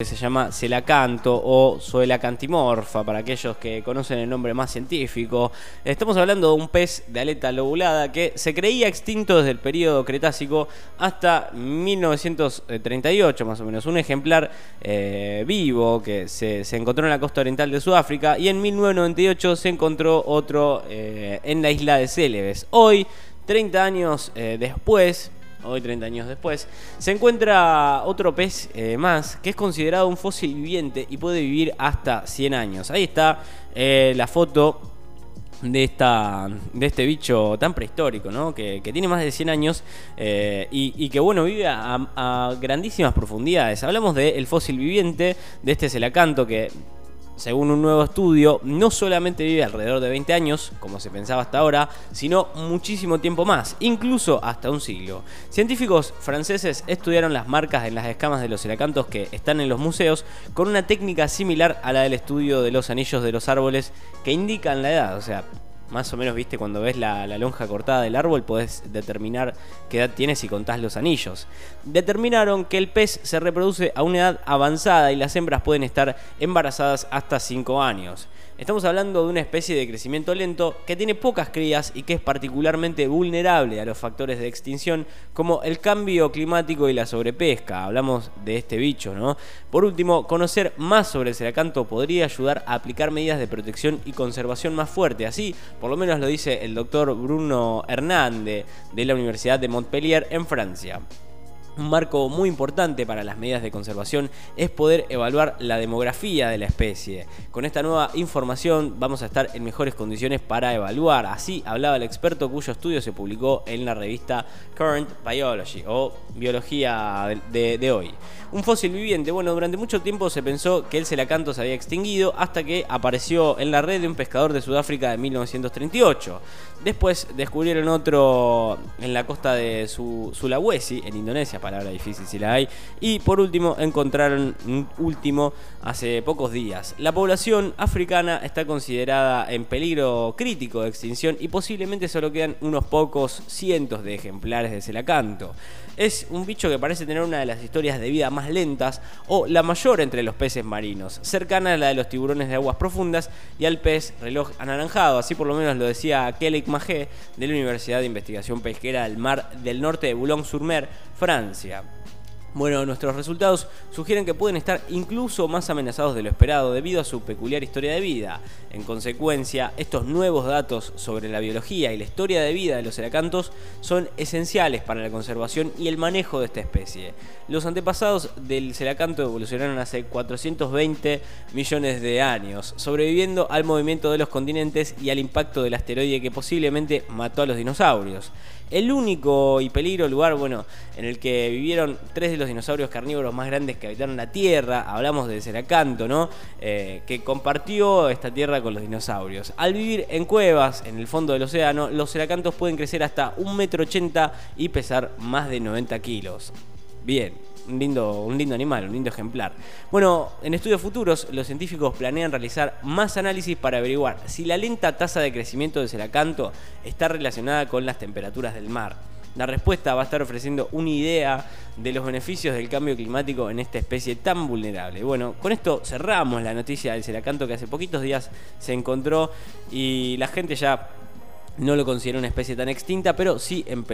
que se llama celacanto o Zoelacantimorfa, para aquellos que conocen el nombre más científico. Estamos hablando de un pez de aleta lobulada que se creía extinto desde el periodo Cretácico hasta 1938, más o menos. Un ejemplar eh, vivo que se, encontró en la costa oriental de Sudáfrica y en 1998 se encontró otro eh, en la isla de Celebes. Hoy, 30 años eh, después, hoy 30 años después, se encuentra otro pez eh, más que es considerado un fósil viviente y puede vivir hasta 100 años. Ahí está eh, la foto de, esta, de este bicho tan prehistórico, ¿no? que, tiene más de 100 años eh, y, que bueno, vive a, grandísimas profundidades. Hablamos del fósil viviente, de este celacanto que según un nuevo estudio, no solamente vive alrededor de 20 años, como se pensaba hasta ahora, sino muchísimo tiempo más, incluso hasta un siglo. Científicos franceses estudiaron las marcas en las escamas de los celacantos que están en los museos con una técnica similar a la del estudio de los anillos de los árboles que indican la edad, o sea, más o menos, viste, cuando ves la, lonja cortada del árbol, podés determinar qué edad tiene si contás los anillos. Determinaron que el pez se reproduce a una edad avanzada y las hembras pueden estar embarazadas hasta 5 años. Estamos hablando de una especie de crecimiento lento que tiene pocas crías y que es particularmente vulnerable a los factores de extinción como el cambio climático y la sobrepesca. Hablamos de este bicho, ¿no? Por último, conocer más sobre el ceracanto podría ayudar a aplicar medidas de protección y conservación más fuertes. Así, por lo menos lo dice el doctor Bruno Hernández de la Universidad de Montpellier en Francia. Un marco muy importante para las medidas de conservación es poder evaluar la demografía de la especie. Con esta nueva información vamos a estar en mejores condiciones para evaluar. Así hablaba el experto cuyo estudio se publicó en la revista Current Biology o Biología de, hoy. Un fósil viviente. Bueno, durante mucho tiempo se pensó que el celacanto se había extinguido hasta que apareció en la red de un pescador de Sudáfrica de 1938. Después descubrieron otro en la costa de Sulawesi, en Indonesia, palabra difícil si la hay. Y por último encontraron un último hace pocos días. La población africana está considerada en peligro crítico de extinción y posiblemente solo quedan unos pocos cientos de ejemplares de celacanto. Es un bicho que parece tener una de las historias de vida más lentas o la mayor entre los peces marinos, cercana a la de los tiburones de aguas profundas y al pez reloj anaranjado, así por lo menos lo decía Kelly Magé de la Universidad de Investigación Pesquera del Mar del Norte de Boulogne-sur-Mer, Francia. Bueno, nuestros resultados sugieren que pueden estar incluso más amenazados de lo esperado debido a su peculiar historia de vida. En consecuencia, estos nuevos datos sobre la biología y la historia de vida de los ceracantos son esenciales para la conservación y el manejo de esta especie. Los antepasados del ceracanto evolucionaron hace 420 millones de años, sobreviviendo al movimiento de los continentes y al impacto del asteroide que posiblemente mató a los dinosaurios. El único y peligro lugar, bueno, en el que vivieron tres de los dinosaurios carnívoros más grandes que habitaron la Tierra, hablamos de Ceracanto, ¿no? Eh, que compartió esta Tierra con los dinosaurios. Al vivir en cuevas, en el fondo del océano, los ceracantos pueden crecer hasta 1,80 m y pesar más de 90 kilos. Bien, un lindo, un lindo animal, un lindo ejemplar. Bueno, en estudios futuros, los científicos planean realizar más análisis para averiguar si la lenta tasa de crecimiento del celacanto está relacionada con las temperaturas del mar. La respuesta va a estar ofreciendo una idea de los beneficios del cambio climático en esta especie tan vulnerable. Bueno, con esto cerramos la noticia del celacanto que hace poquitos días se encontró y la gente ya no lo considera una especie tan extinta, pero sí en peligro.